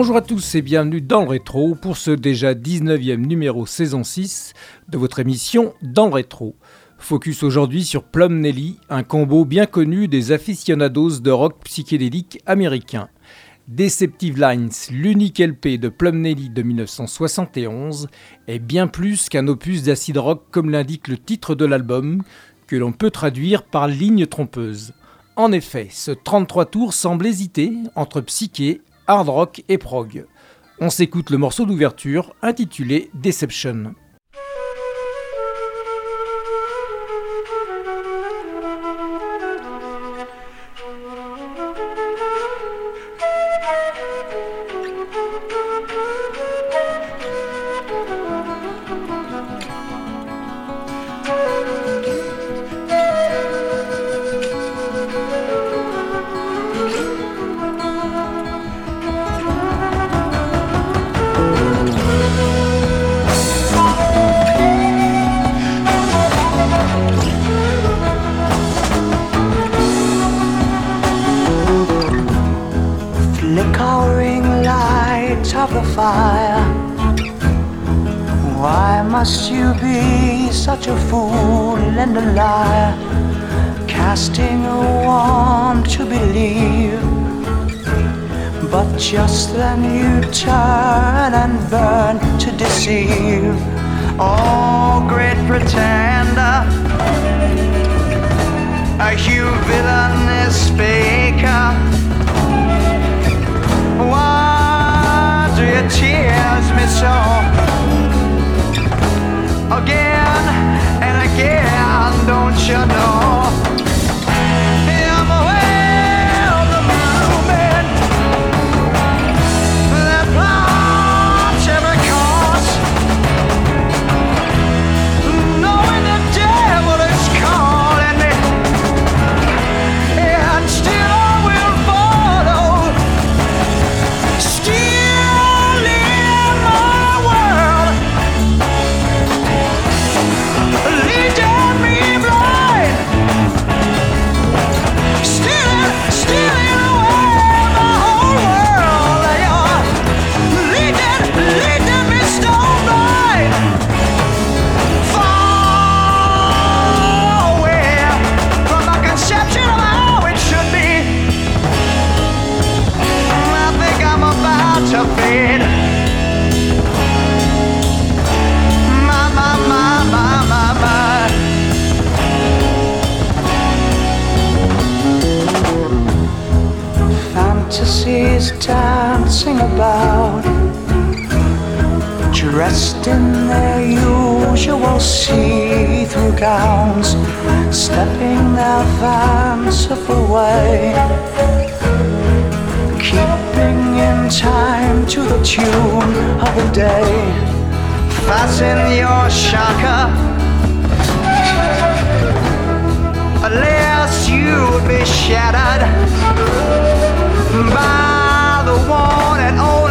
Bonjour à tous et bienvenue dans le rétro pour ce déjà 19e numéro saison 6 de votre émission Dans le rétro. Focus aujourd'hui sur Plum Nelly, un combo bien connu des aficionados de rock psychédélique américain. Deceptive Lines, l'unique LP de Plum Nelly de 1971, est bien plus qu'un opus d'acid rock comme l'indique le titre de l'album, que l'on peut traduire par ligne trompeuse. En effet, ce 33 tours semble hésiter entre psyché, hard rock et prog. On s'écoute le morceau d'ouverture intitulé Deception. Deceive. Oh, great pretender, a you villainous faker. Why do you tears me so? Again and again, don't you know? Keeping in time to the tune of the day. Fasten your shocker, lest you be shattered by the one and only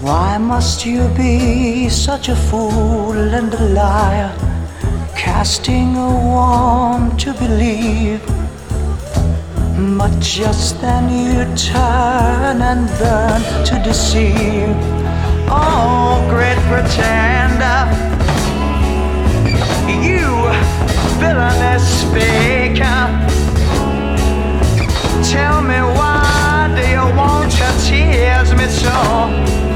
Why must you be such a fool and a liar, casting a want to believe? But just then you turn and burn to deceive. Oh, great pretender, you villainous faker. Tell me why do you want your tears, me so? Oh.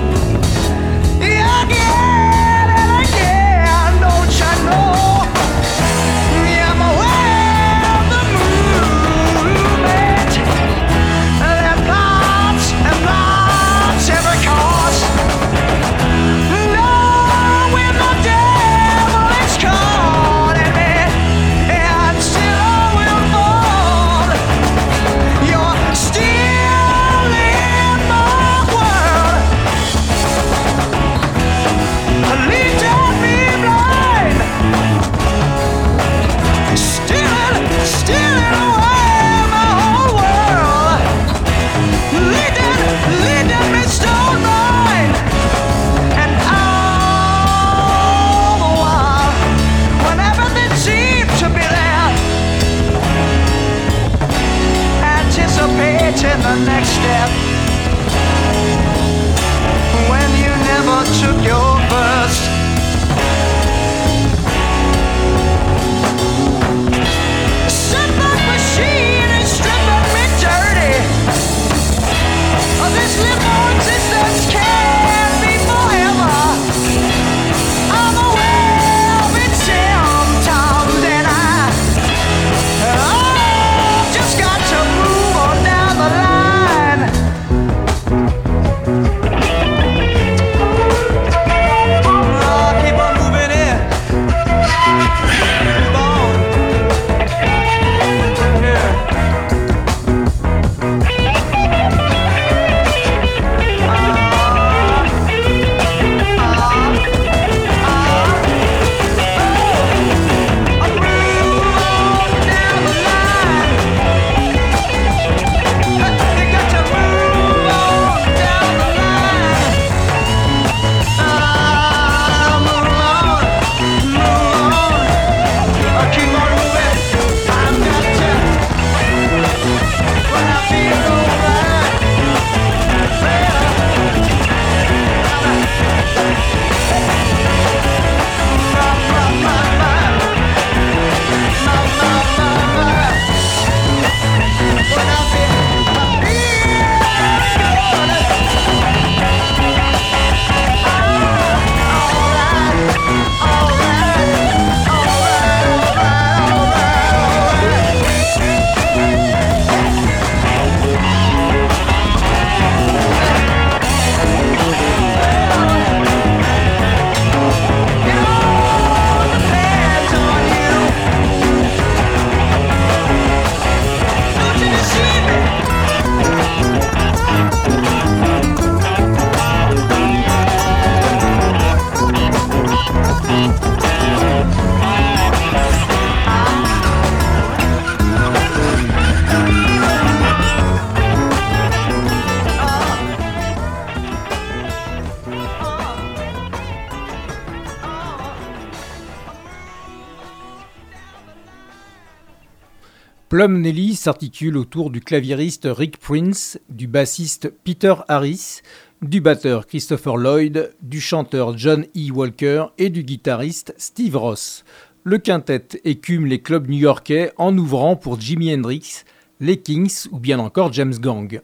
Plum Nelly s'articule autour du claviériste Rick Prince, du bassiste Peter Harris, du batteur Christopher Lloyd, du chanteur John E. Walker et du guitariste Steve Ross. Le quintet écume les clubs new-yorkais en ouvrant pour Jimi Hendrix, les Kings ou bien encore James Gang.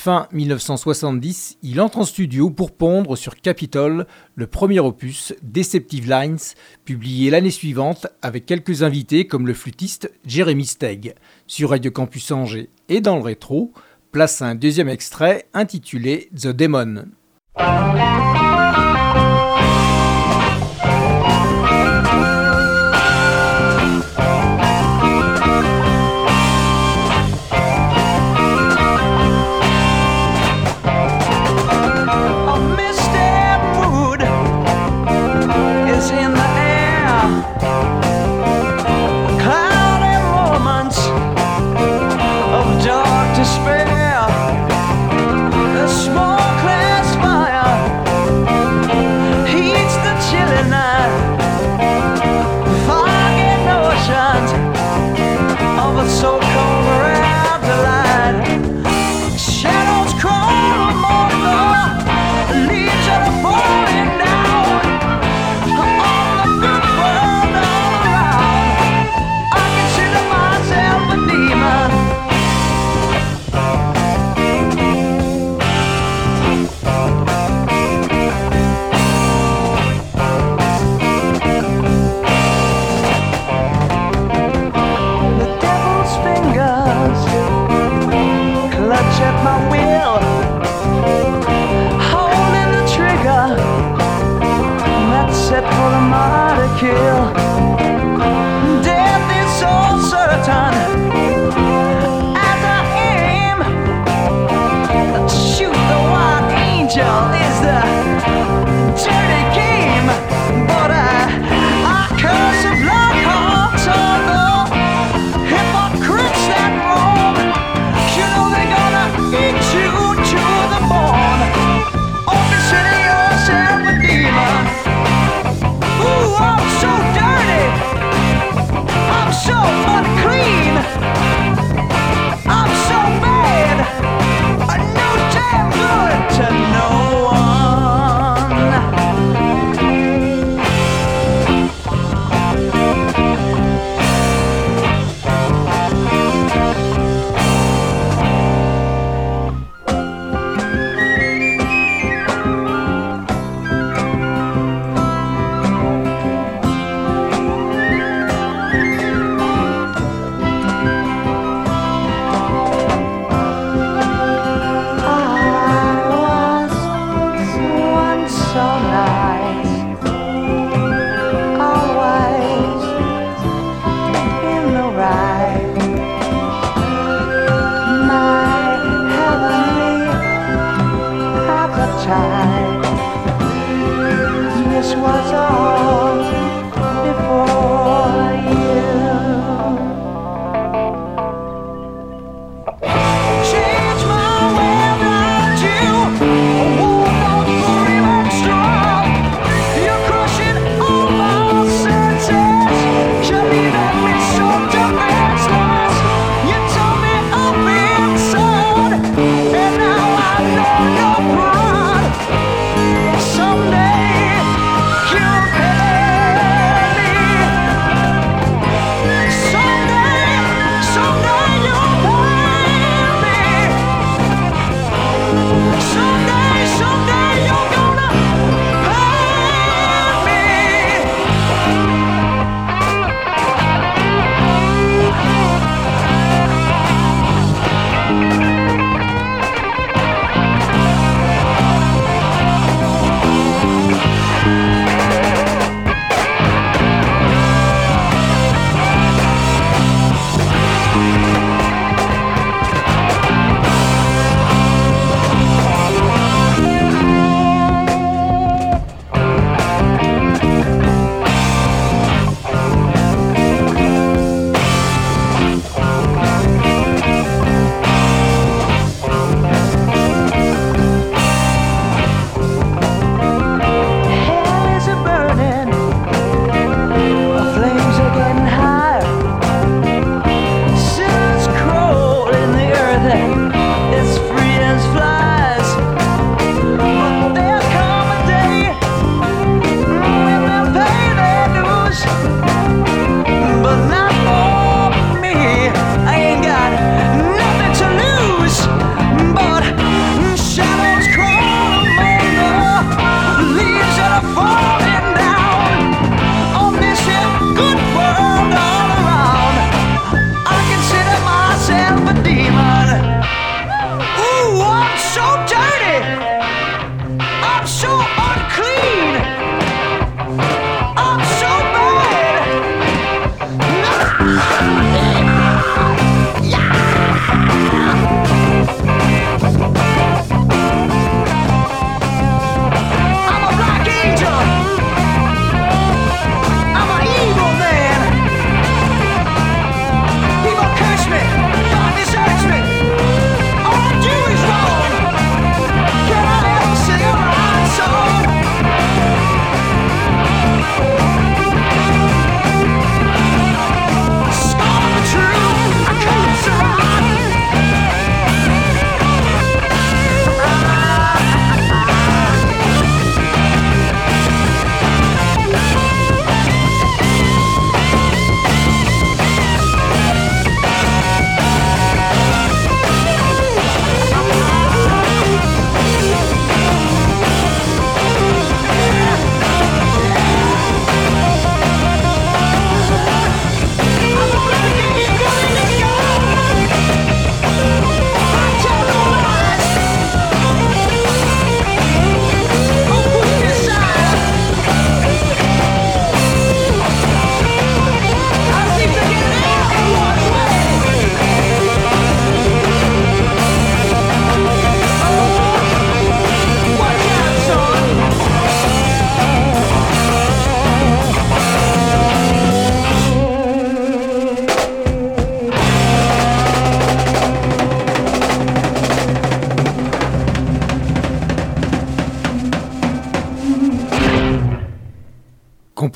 Fin 1970, il entre en studio pour pondre sur Capitol le premier opus Deceptive Lines, publié l'année suivante avec quelques invités comme le flûtiste Jeremy Stegg. Sur Radio Campus Angers et dans le rétro, place un deuxième extrait intitulé The Demon. kill.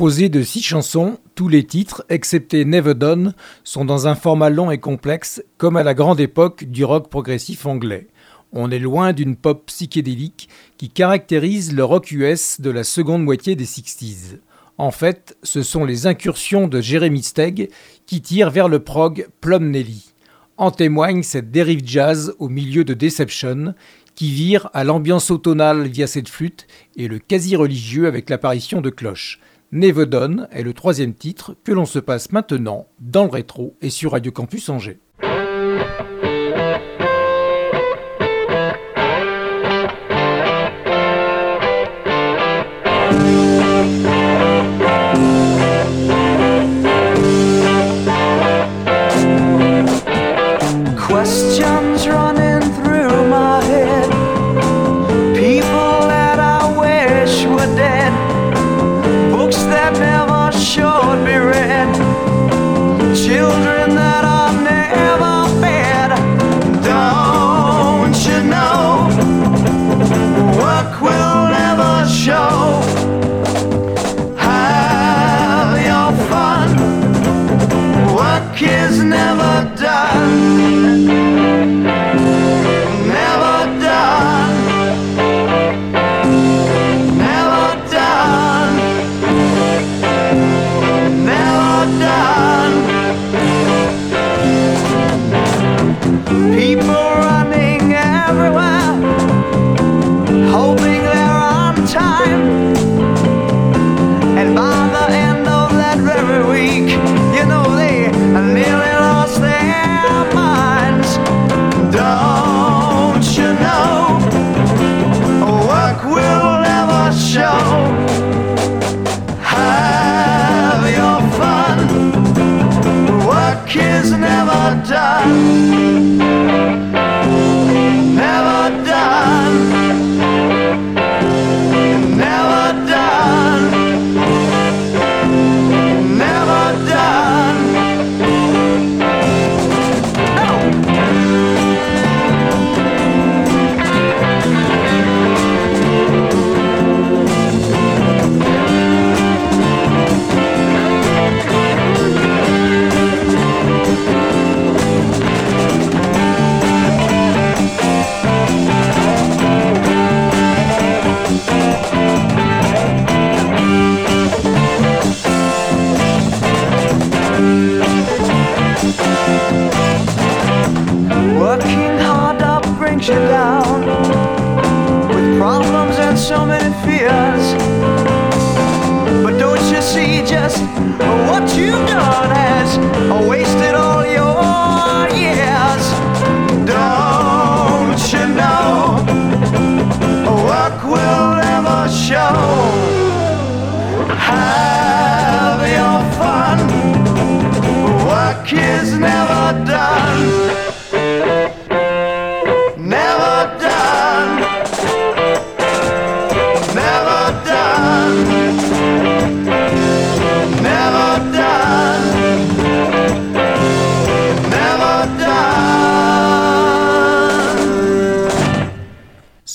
Composé de six chansons, tous les titres, excepté Never Done, sont dans un format long et complexe, comme à la grande époque du rock progressif anglais. On est loin d'une pop psychédélique qui caractérise le rock US de la seconde moitié des 60s. En fait, ce sont les incursions de Jeremy Stegg qui tirent vers le prog Plum Nelly. En témoigne cette dérive jazz au milieu de Deception, qui vire à l'ambiance automnale via cette flûte et le quasi-religieux avec l'apparition de cloches. Never Done est le troisième titre que l'on se passe maintenant dans le rétro et sur Radio Campus Angers.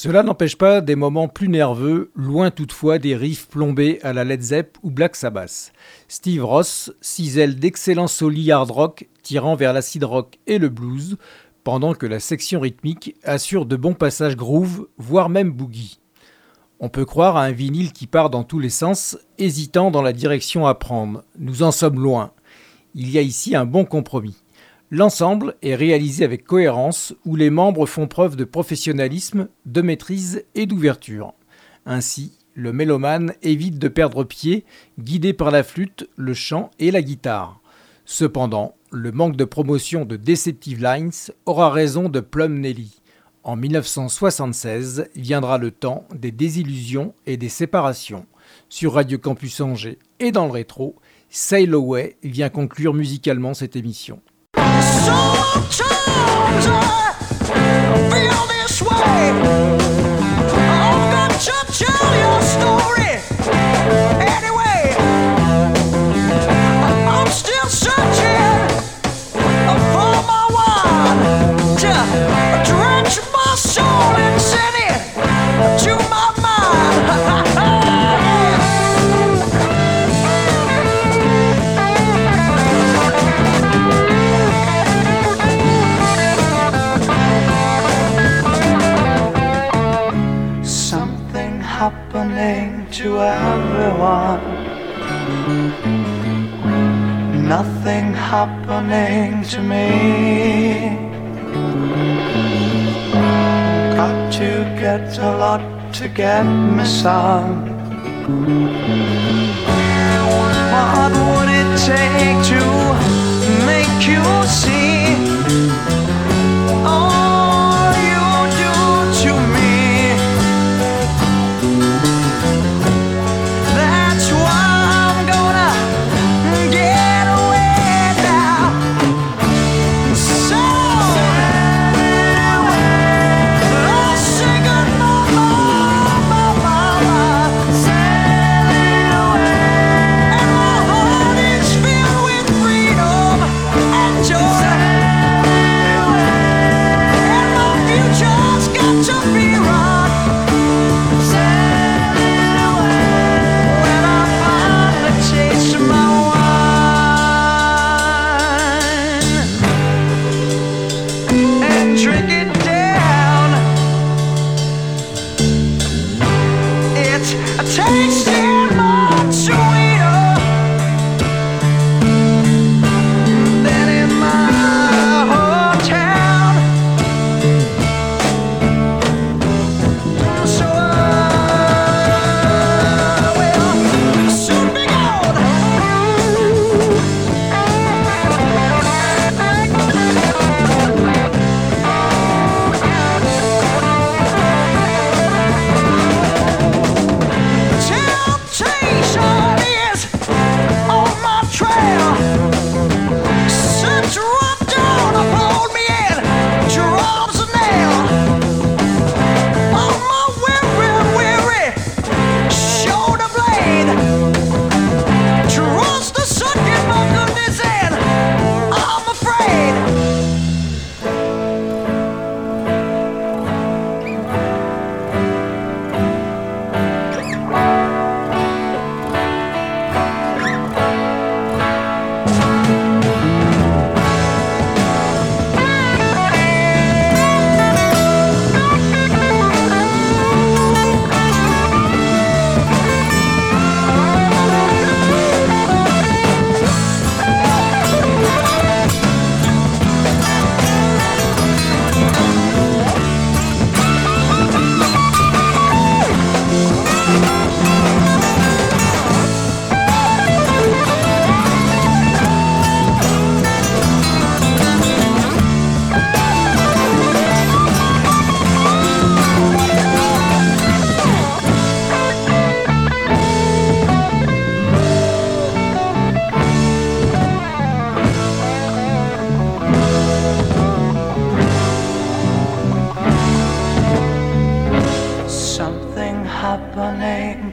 Cela n'empêche pas des moments plus nerveux, loin toutefois des riffs plombés à la Led Zepp ou Black Sabbath. Steve Ross cisèle d'excellents solis hard rock tirant vers l'acid rock et le blues, pendant que la section rythmique assure de bons passages groove, voire même boogie. On peut croire à un vinyle qui part dans tous les sens, hésitant dans la direction à prendre. Nous en sommes loin. Il y a ici un bon compromis. L'ensemble est réalisé avec cohérence où les membres font preuve de professionnalisme, de maîtrise et d'ouverture. Ainsi, le mélomane évite de perdre pied, guidé par la flûte, le chant et la guitare. Cependant, le manque de promotion de Deceptive Lines aura raison de Plum Nelly. En 1976 viendra le temps des désillusions et des séparations. Sur Radio Campus Angers et dans le rétro, Sail Away vient conclure musicalement cette émission. Sometimes I feel this way. Nothing happening to me. Got to get a lot to get me some. What would it take to make you see? and drinking.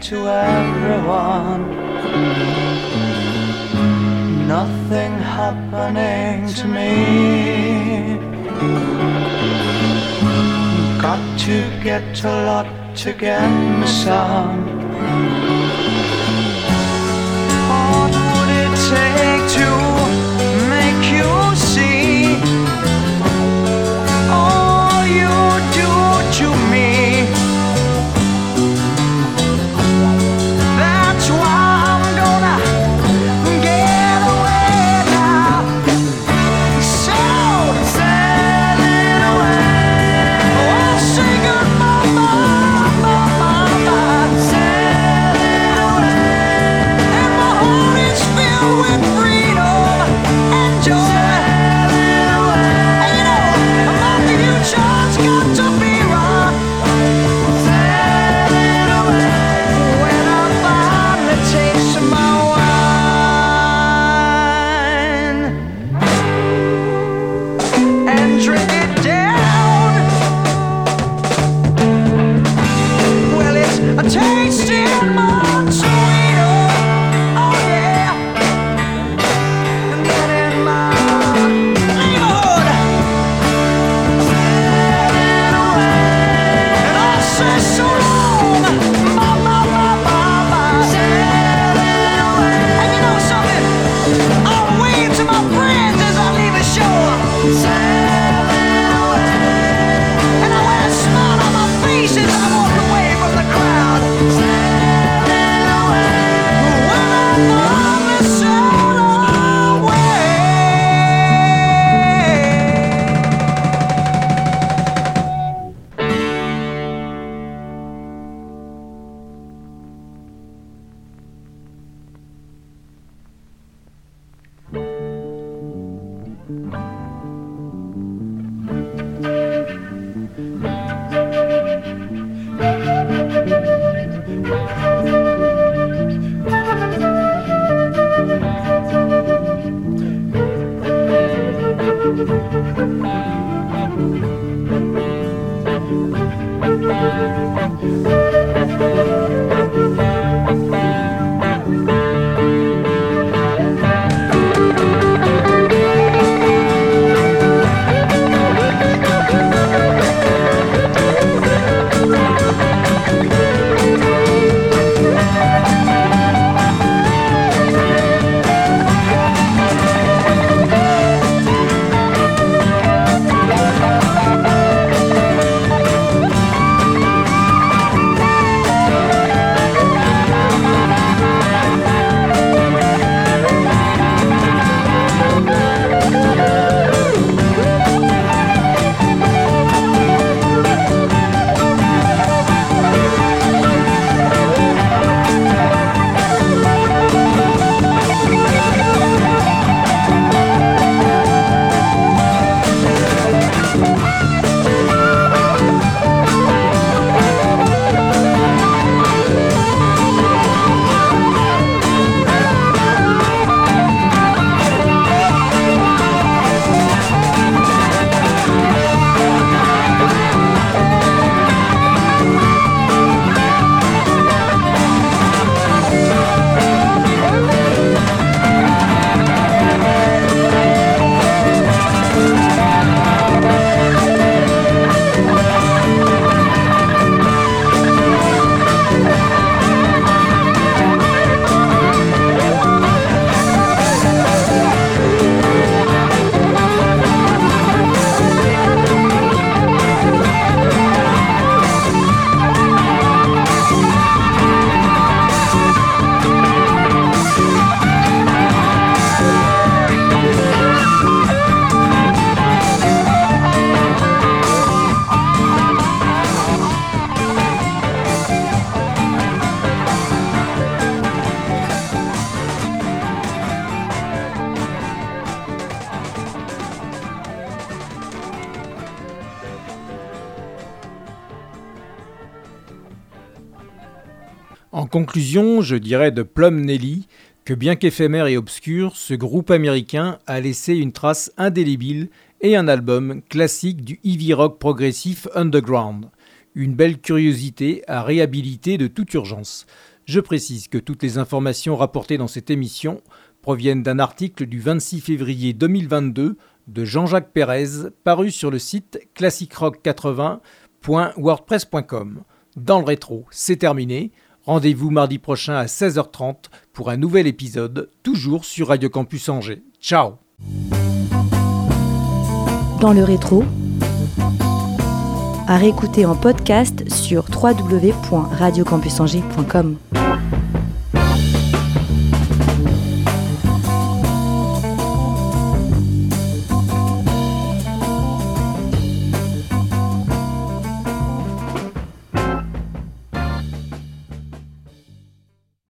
to everyone. Nothing happening to me. Got to get a lot to get me some. joy. conclusion, je dirais de Plum Nelly que bien qu'éphémère et obscur, ce groupe américain a laissé une trace indélébile et un album classique du heavy rock progressif underground. Une belle curiosité à réhabiliter de toute urgence. Je précise que toutes les informations rapportées dans cette émission proviennent d'un article du 26 février 2022 de Jean-Jacques Pérez paru sur le site classicrock80.wordpress.com. Dans le rétro, c'est terminé. Rendez-vous mardi prochain à 16h30 pour un nouvel épisode, toujours sur Radio Campus Angers. Ciao Dans le rétro, à réécouter en podcast sur www.radiocampusangers.com.